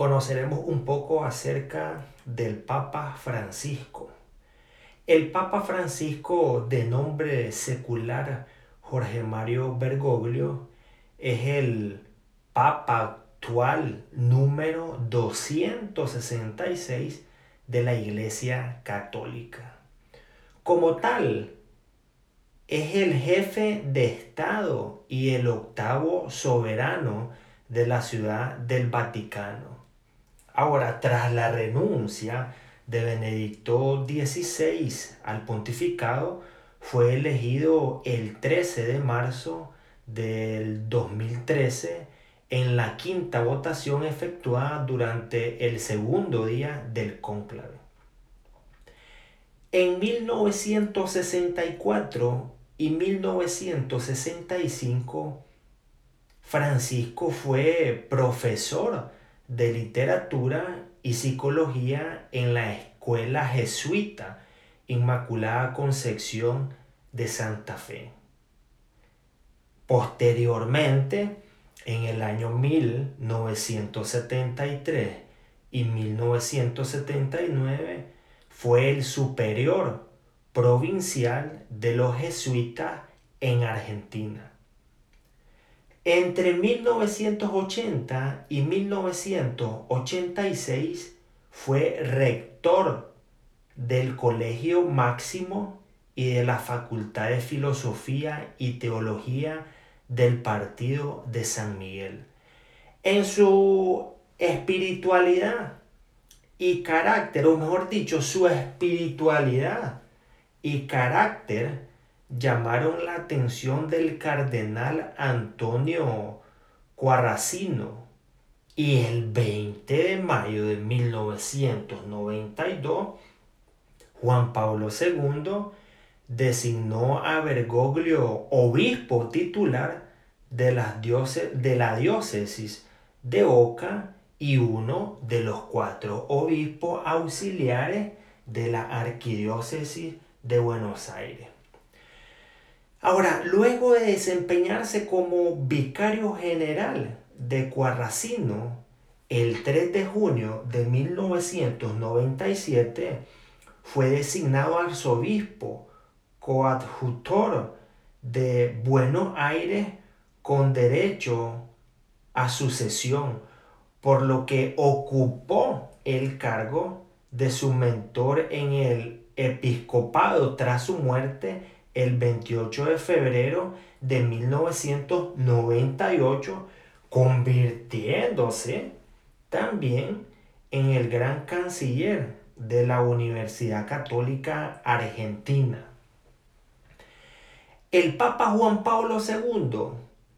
conoceremos un poco acerca del Papa Francisco. El Papa Francisco de nombre secular Jorge Mario Bergoglio es el Papa actual número 266 de la Iglesia Católica. Como tal, es el jefe de Estado y el octavo soberano de la ciudad del Vaticano. Ahora, tras la renuncia de Benedicto XVI al pontificado, fue elegido el 13 de marzo del 2013 en la quinta votación efectuada durante el segundo día del cónclave. En 1964 y 1965, Francisco fue profesor de literatura y psicología en la Escuela Jesuita Inmaculada Concepción de Santa Fe. Posteriormente, en el año 1973 y 1979, fue el superior provincial de los jesuitas en Argentina. Entre 1980 y 1986 fue rector del Colegio Máximo y de la Facultad de Filosofía y Teología del Partido de San Miguel. En su espiritualidad y carácter, o mejor dicho, su espiritualidad y carácter llamaron la atención del cardenal Antonio Cuarracino y el 20 de mayo de 1992 Juan Pablo II designó a Bergoglio obispo titular de, las de la diócesis de Oca y uno de los cuatro obispos auxiliares de la arquidiócesis de Buenos Aires. Ahora, luego de desempeñarse como vicario general de Cuarracino, el 3 de junio de 1997 fue designado arzobispo coadjutor de Buenos Aires con derecho a sucesión, por lo que ocupó el cargo de su mentor en el episcopado tras su muerte el 28 de febrero de 1998, convirtiéndose también en el gran canciller de la Universidad Católica Argentina. El Papa Juan Pablo II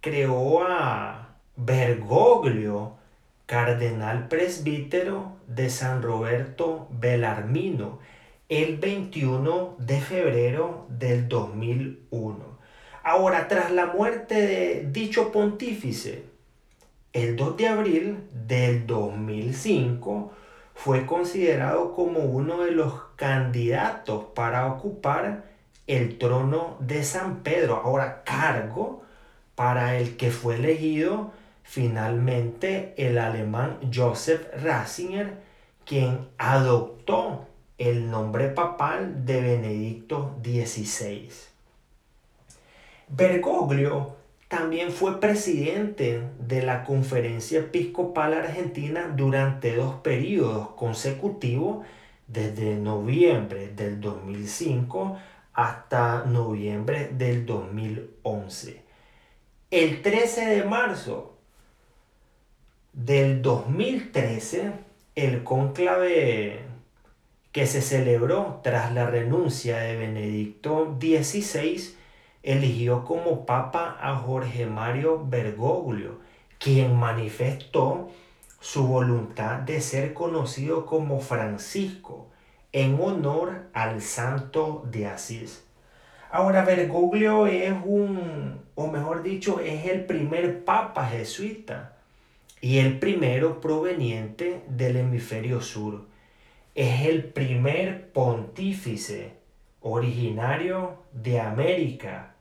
creó a Bergoglio, cardenal presbítero de San Roberto Belarmino, el 21 de febrero del 2001. Ahora, tras la muerte de dicho pontífice, el 2 de abril del 2005 fue considerado como uno de los candidatos para ocupar el trono de San Pedro, ahora cargo para el que fue elegido finalmente el alemán Joseph Ratzinger, quien adoptó el nombre papal de Benedicto XVI. Bergoglio también fue presidente de la Conferencia Episcopal Argentina durante dos periodos consecutivos, desde noviembre del 2005 hasta noviembre del 2011. El 13 de marzo del 2013, el cónclave que se celebró tras la renuncia de Benedicto XVI eligió como papa a Jorge Mario Bergoglio, quien manifestó su voluntad de ser conocido como Francisco en honor al santo de Asís. Ahora, Bergoglio es un, o mejor dicho, es el primer papa jesuita y el primero proveniente del hemisferio sur. Es el primer pontífice originario de América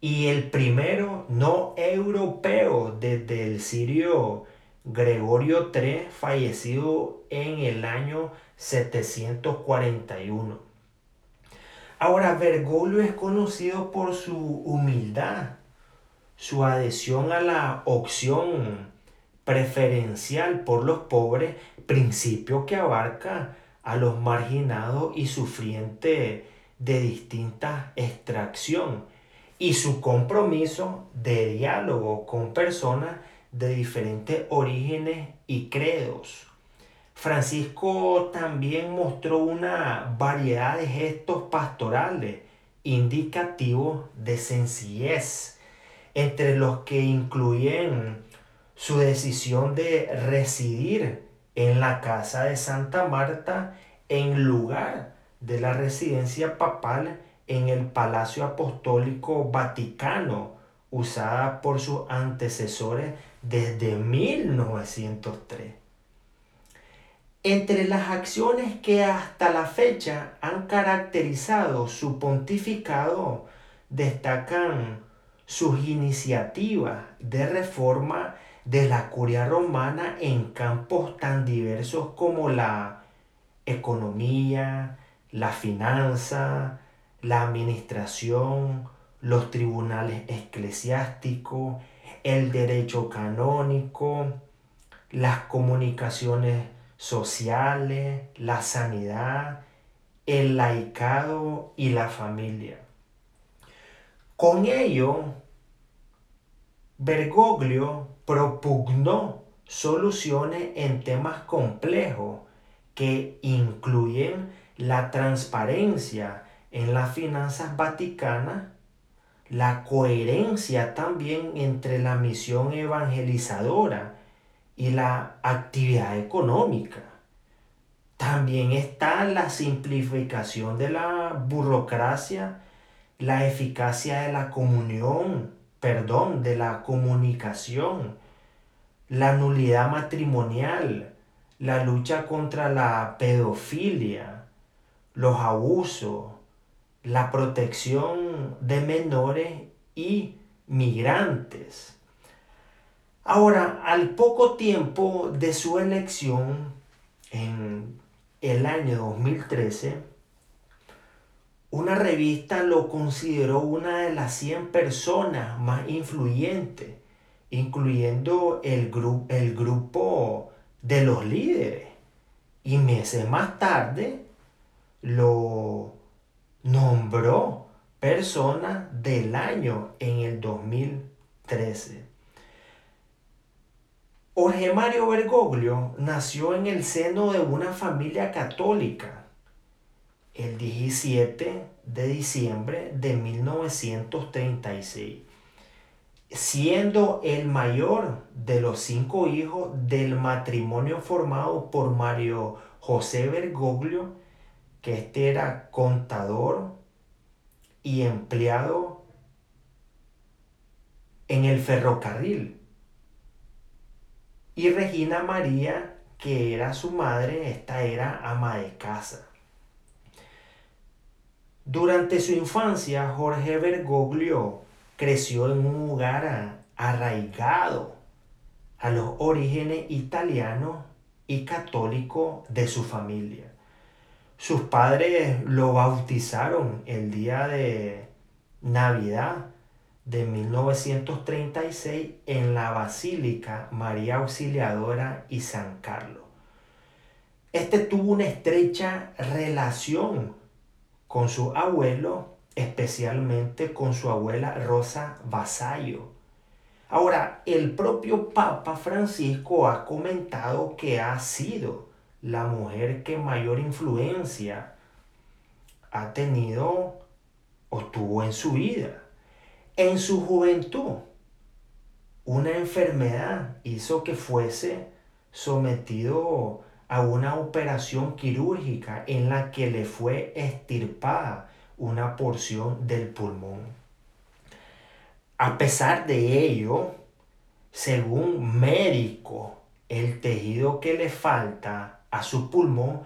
y el primero no europeo desde el sirio Gregorio III, fallecido en el año 741. Ahora, Bergoglio es conocido por su humildad, su adhesión a la opción preferencial por los pobres, principio que abarca a los marginados y sufrientes de distinta extracción y su compromiso de diálogo con personas de diferentes orígenes y credos. Francisco también mostró una variedad de gestos pastorales indicativos de sencillez, entre los que incluyen su decisión de residir en la casa de Santa Marta en lugar de la residencia papal en el Palacio Apostólico Vaticano, usada por sus antecesores desde 1903. Entre las acciones que hasta la fecha han caracterizado su pontificado destacan sus iniciativas de reforma de la curia romana en campos tan diversos como la economía, la finanza, la administración, los tribunales eclesiásticos, el derecho canónico, las comunicaciones sociales, la sanidad, el laicado y la familia. Con ello, Bergoglio propugnó soluciones en temas complejos que incluyen la transparencia en las finanzas vaticanas, la coherencia también entre la misión evangelizadora y la actividad económica. También está la simplificación de la burocracia, la eficacia de la comunión, perdón, de la comunicación, la nulidad matrimonial, la lucha contra la pedofilia, los abusos, la protección de menores y migrantes. Ahora, al poco tiempo de su elección, en el año 2013, una revista lo consideró una de las 100 personas más influyentes, incluyendo el, el grupo de los líderes. Y meses más tarde lo nombró persona del año en el 2013. Jorge Mario Bergoglio nació en el seno de una familia católica el 17 de diciembre de 1936, siendo el mayor de los cinco hijos del matrimonio formado por Mario José Bergoglio, que este era contador y empleado en el ferrocarril, y Regina María, que era su madre, esta era ama de casa. Durante su infancia, Jorge Bergoglio creció en un lugar arraigado a los orígenes italianos y católicos de su familia. Sus padres lo bautizaron el día de Navidad de 1936 en la Basílica María Auxiliadora y San Carlos. Este tuvo una estrecha relación con su abuelo, especialmente con su abuela Rosa Vasallo. Ahora, el propio Papa Francisco ha comentado que ha sido la mujer que mayor influencia ha tenido o tuvo en su vida. En su juventud, una enfermedad hizo que fuese sometido a una operación quirúrgica en la que le fue extirpada una porción del pulmón. A pesar de ello, según médico, el tejido que le falta a su pulmón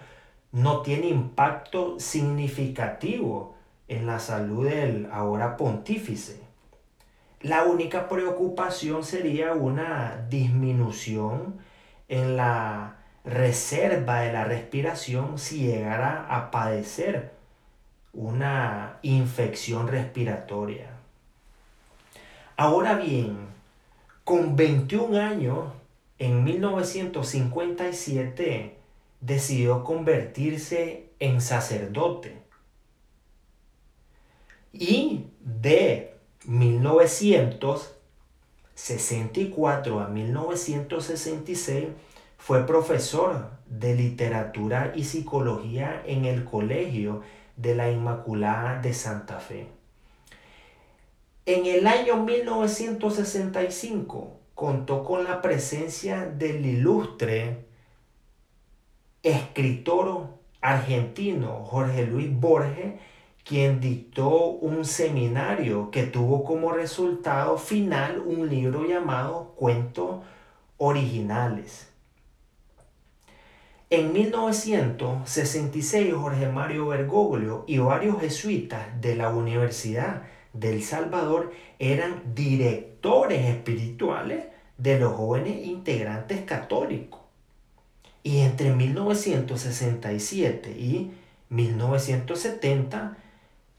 no tiene impacto significativo en la salud del ahora pontífice. La única preocupación sería una disminución en la reserva de la respiración si llegara a padecer una infección respiratoria. Ahora bien, con 21 años, en 1957, decidió convertirse en sacerdote. Y de 1964 a 1966 fue profesor de literatura y psicología en el Colegio de la Inmaculada de Santa Fe. En el año 1965 contó con la presencia del ilustre escritor argentino Jorge Luis Borges, quien dictó un seminario que tuvo como resultado final un libro llamado Cuentos Originales. En 1966 Jorge Mario Bergoglio y varios jesuitas de la Universidad del Salvador eran directores espirituales de los jóvenes integrantes católicos. Y entre 1967 y 1970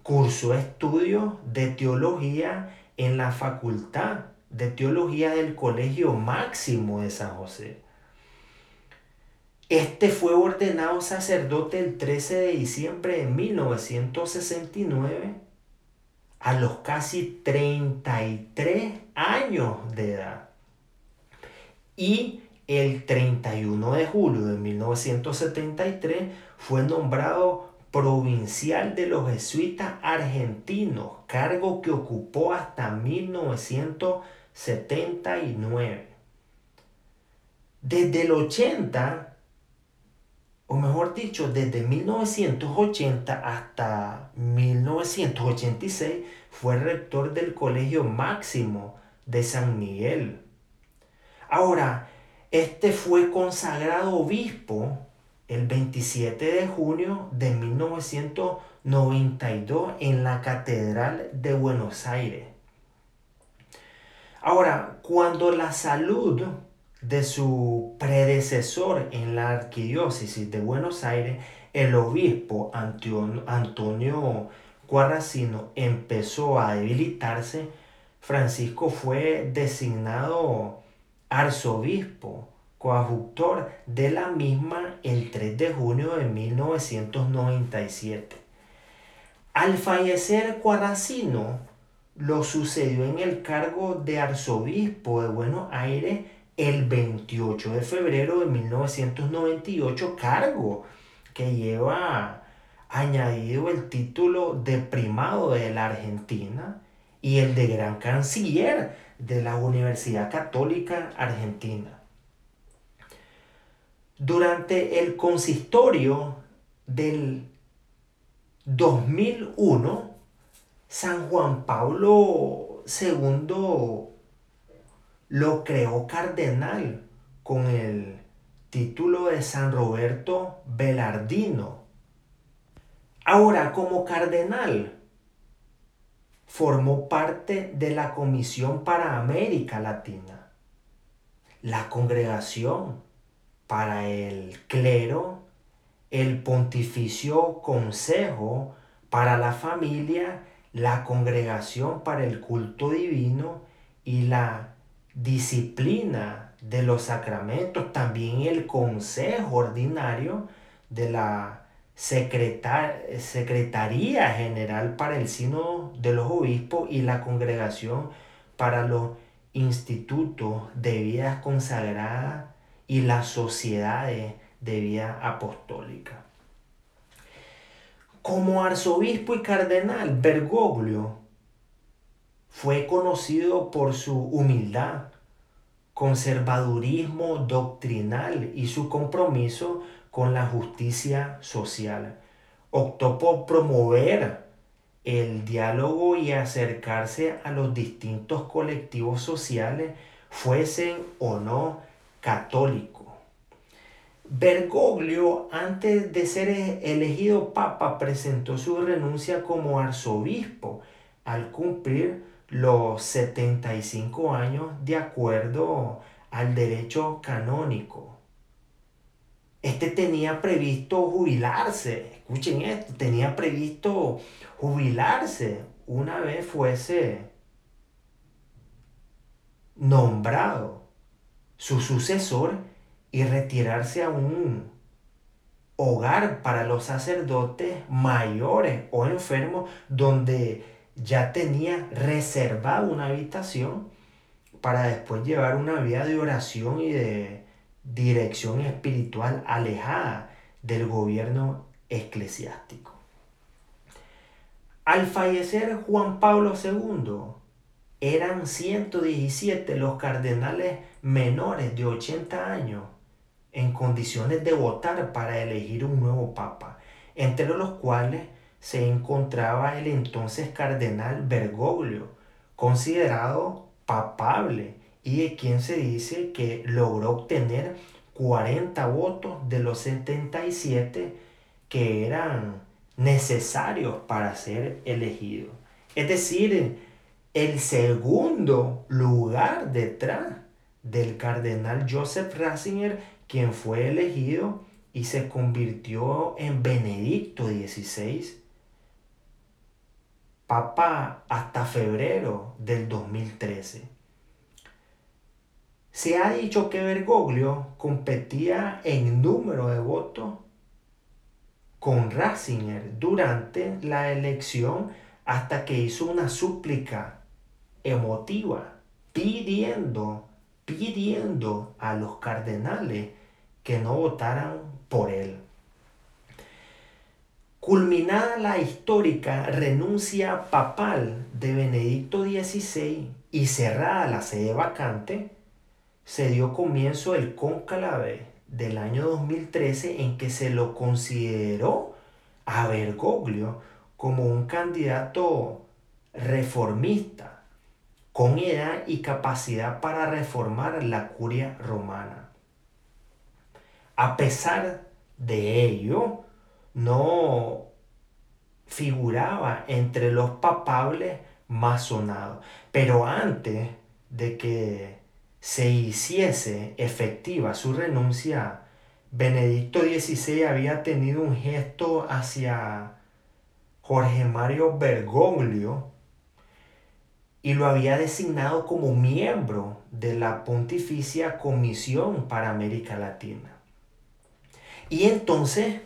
cursó estudios de teología en la Facultad de Teología del Colegio Máximo de San José. Este fue ordenado sacerdote el 13 de diciembre de 1969 a los casi 33 años de edad. Y el 31 de julio de 1973 fue nombrado provincial de los jesuitas argentinos, cargo que ocupó hasta 1979. Desde el 80 o mejor dicho, desde 1980 hasta 1986 fue rector del Colegio Máximo de San Miguel. Ahora, este fue consagrado obispo el 27 de junio de 1992 en la Catedral de Buenos Aires. Ahora, cuando la salud de su predecesor en la arquidiócesis de Buenos Aires, el obispo Antonio Guarracino empezó a debilitarse, Francisco fue designado arzobispo, coadjutor de la misma el 3 de junio de 1997. Al fallecer Guarracino, lo sucedió en el cargo de arzobispo de Buenos Aires el 28 de febrero de 1998, cargo que lleva añadido el título de primado de la Argentina y el de gran canciller de la Universidad Católica Argentina. Durante el consistorio del 2001, San Juan Pablo II lo creó cardenal con el título de San Roberto Belardino. Ahora, como cardenal, formó parte de la Comisión para América Latina, la Congregación para el Clero, el Pontificio Consejo para la Familia, la Congregación para el Culto Divino y la disciplina de los sacramentos, también el consejo ordinario de la Secretaría General para el Sino de los Obispos y la Congregación para los Institutos de Vida Consagrada y las Sociedades de Vida Apostólica. Como arzobispo y cardenal, Bergoglio fue conocido por su humildad, conservadurismo doctrinal y su compromiso con la justicia social. Optó por promover el diálogo y acercarse a los distintos colectivos sociales, fuesen o no católicos. Bergoglio, antes de ser elegido papa, presentó su renuncia como arzobispo al cumplir los 75 años de acuerdo al derecho canónico. este tenía previsto jubilarse, escuchen esto, tenía previsto jubilarse una vez fuese nombrado su sucesor y retirarse a un hogar para los sacerdotes mayores o enfermos donde ya tenía reservada una habitación para después llevar una vida de oración y de dirección espiritual alejada del gobierno eclesiástico. Al fallecer Juan Pablo II, eran 117 los cardenales menores de 80 años en condiciones de votar para elegir un nuevo papa, entre los cuales se encontraba el entonces cardenal Bergoglio, considerado papable y de quien se dice que logró obtener 40 votos de los 77 que eran necesarios para ser elegido. Es decir, el segundo lugar detrás del cardenal Joseph Ratzinger, quien fue elegido y se convirtió en Benedicto XVI, papa hasta febrero del 2013. Se ha dicho que Bergoglio competía en número de votos con Ratzinger durante la elección hasta que hizo una súplica emotiva pidiendo, pidiendo a los cardenales que no votaran por él. Culminada la histórica renuncia papal de Benedicto XVI y cerrada la sede vacante, se dio comienzo el cónclave del año 2013 en que se lo consideró a Bergoglio como un candidato reformista, con edad y capacidad para reformar la curia romana. A pesar de ello, no figuraba entre los papables más sonados. Pero antes de que se hiciese efectiva su renuncia, Benedicto XVI había tenido un gesto hacia Jorge Mario Bergoglio y lo había designado como miembro de la Pontificia Comisión para América Latina. Y entonces,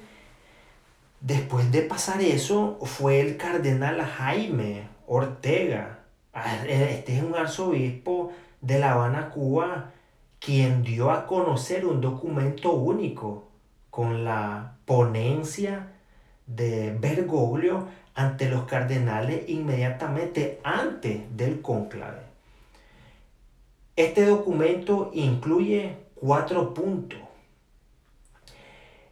después de pasar eso, fue el cardenal Jaime Ortega. Ah, este es un arzobispo de La Habana, Cuba, quien dio a conocer un documento único con la ponencia de Bergoglio ante los cardenales inmediatamente antes del conclave. Este documento incluye cuatro puntos.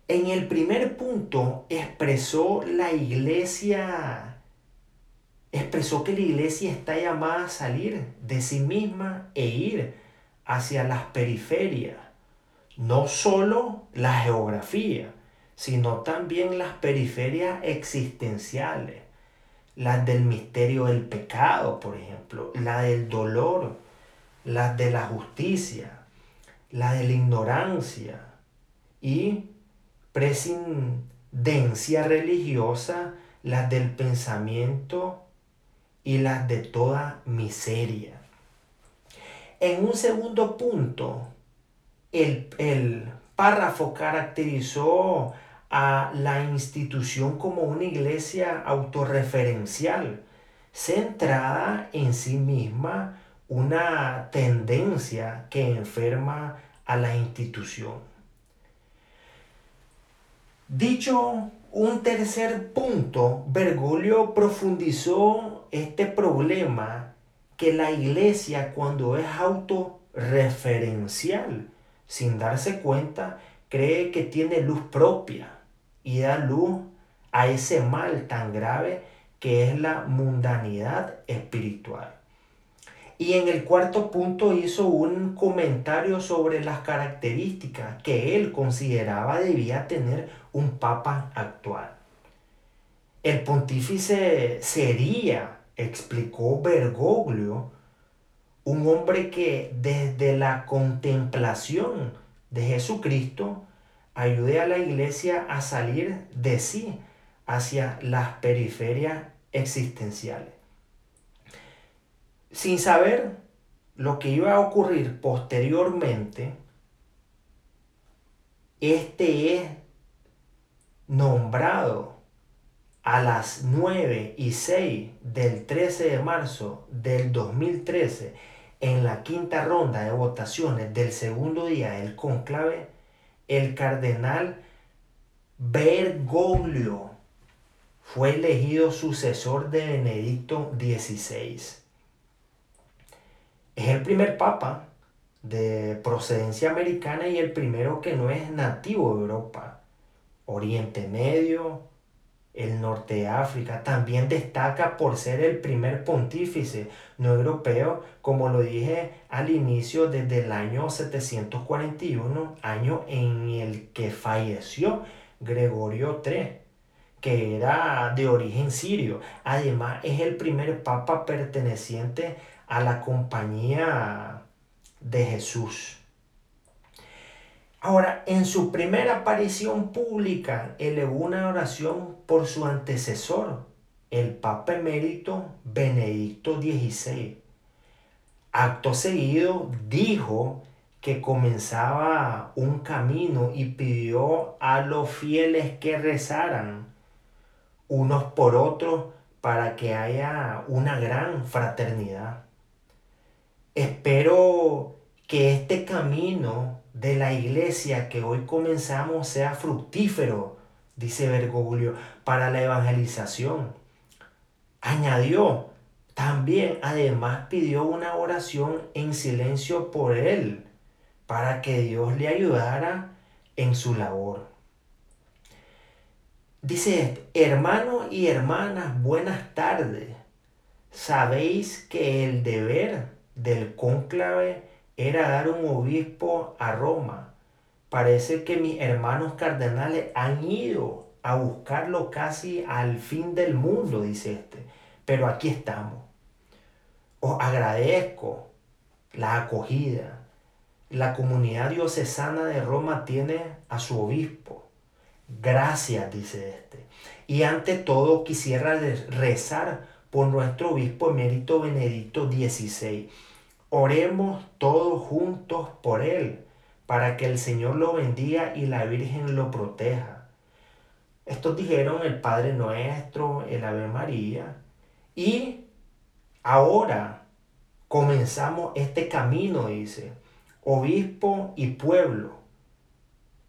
En el primer punto expresó la iglesia expresó que la iglesia está llamada a salir de sí misma e ir hacia las periferias, no solo la geografía, sino también las periferias existenciales, las del misterio del pecado, por ejemplo, la del dolor, las de la justicia, la de la ignorancia y presidencia religiosa, las del pensamiento y las de toda miseria. En un segundo punto, el, el párrafo caracterizó a la institución como una iglesia autorreferencial, centrada en sí misma, una tendencia que enferma a la institución. Dicho un tercer punto, Bergoglio profundizó este problema que la iglesia cuando es autorreferencial, sin darse cuenta, cree que tiene luz propia y da luz a ese mal tan grave que es la mundanidad espiritual. Y en el cuarto punto hizo un comentario sobre las características que él consideraba debía tener un papa actual. El pontífice sería, explicó Bergoglio, un hombre que desde la contemplación de Jesucristo ayude a la iglesia a salir de sí hacia las periferias existenciales. Sin saber lo que iba a ocurrir posteriormente, este es nombrado a las 9 y 6 del 13 de marzo del 2013 en la quinta ronda de votaciones del segundo día del conclave, el cardenal Bergoglio fue elegido sucesor de Benedicto XVI. Es el primer papa de procedencia americana y el primero que no es nativo de Europa, Oriente Medio, el norte de África. También destaca por ser el primer pontífice no europeo, como lo dije al inicio, desde el año 741, año en el que falleció Gregorio III, que era de origen sirio. Además, es el primer papa perteneciente a la compañía de Jesús. Ahora, en su primera aparición pública, elevó una oración por su antecesor, el Papa emérito Benedicto XVI. Acto seguido dijo que comenzaba un camino y pidió a los fieles que rezaran unos por otros para que haya una gran fraternidad. Espero que este camino de la iglesia que hoy comenzamos sea fructífero, dice Bergoglio, para la evangelización. Añadió, también además pidió una oración en silencio por él, para que Dios le ayudara en su labor. Dice, hermanos y hermanas, buenas tardes. Sabéis que el deber del cónclave era dar un obispo a Roma. Parece que mis hermanos cardenales han ido a buscarlo casi al fin del mundo, dice este. Pero aquí estamos. Os agradezco la acogida. La comunidad diocesana de Roma tiene a su obispo. Gracias, dice este. Y ante todo quisiera rezar por nuestro obispo emérito Benedicto XVI Oremos todos juntos por él, para que el Señor lo bendiga y la Virgen lo proteja. Estos dijeron el Padre Nuestro, el Ave María. Y ahora comenzamos este camino, dice, obispo y pueblo.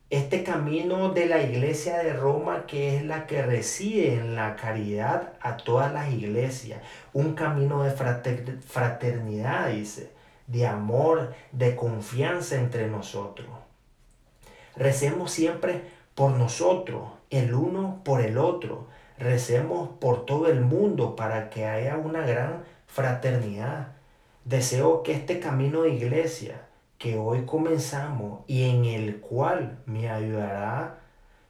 Este camino de la iglesia de Roma que es la que reside en la caridad a todas las iglesias. Un camino de fraternidad, dice de amor, de confianza entre nosotros. Recemos siempre por nosotros, el uno por el otro. Recemos por todo el mundo para que haya una gran fraternidad. Deseo que este camino de iglesia que hoy comenzamos y en el cual me ayudará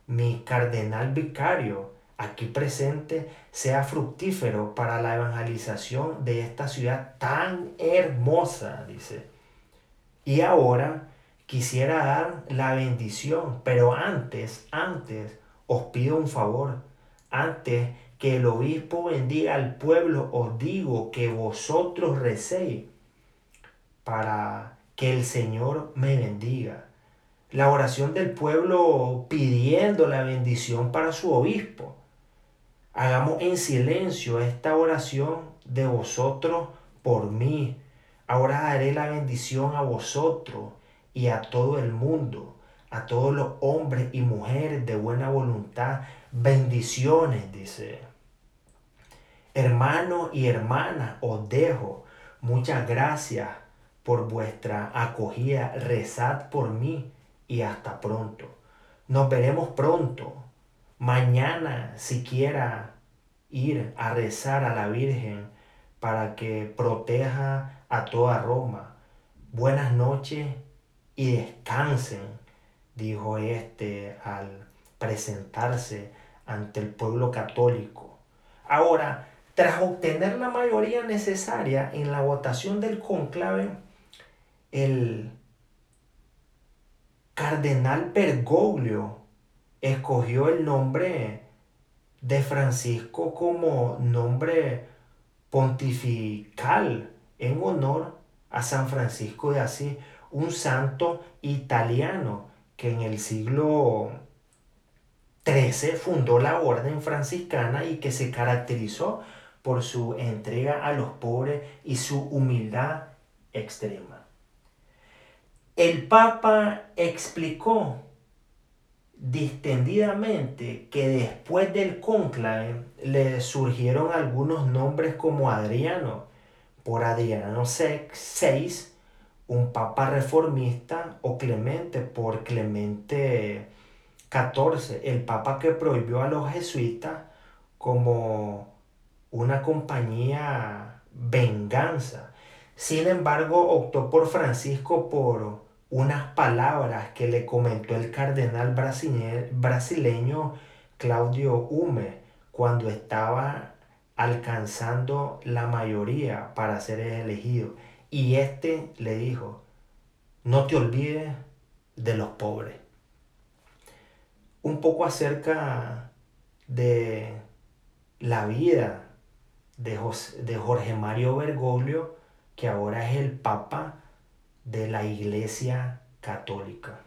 mi cardenal vicario, aquí presente sea fructífero para la evangelización de esta ciudad tan hermosa, dice. Y ahora quisiera dar la bendición, pero antes, antes os pido un favor. Antes que el obispo bendiga al pueblo, os digo que vosotros recéis para que el Señor me bendiga. La oración del pueblo pidiendo la bendición para su obispo. Hagamos en silencio esta oración de vosotros por mí. Ahora daré la bendición a vosotros y a todo el mundo, a todos los hombres y mujeres de buena voluntad. Bendiciones, dice. Hermanos y hermanas, os dejo. Muchas gracias por vuestra acogida. Rezad por mí y hasta pronto. Nos veremos pronto mañana siquiera ir a rezar a la Virgen para que proteja a toda Roma. Buenas noches y descansen, dijo este al presentarse ante el pueblo católico. Ahora, tras obtener la mayoría necesaria en la votación del conclave, el Cardenal Bergoglio escogió el nombre de Francisco como nombre pontifical en honor a San Francisco de Asís, un santo italiano que en el siglo XIII fundó la orden franciscana y que se caracterizó por su entrega a los pobres y su humildad extrema. El Papa explicó distendidamente que después del conclave le surgieron algunos nombres como Adriano, por Adriano VI, un papa reformista, o Clemente por Clemente XIV, el papa que prohibió a los jesuitas como una compañía venganza. Sin embargo, optó por Francisco por unas palabras que le comentó el cardenal brasileño Claudio Hume cuando estaba alcanzando la mayoría para ser elegido. Y este le dijo, no te olvides de los pobres. Un poco acerca de la vida de, de Jorge Mario Bergoglio, que ahora es el Papa de la Iglesia Católica.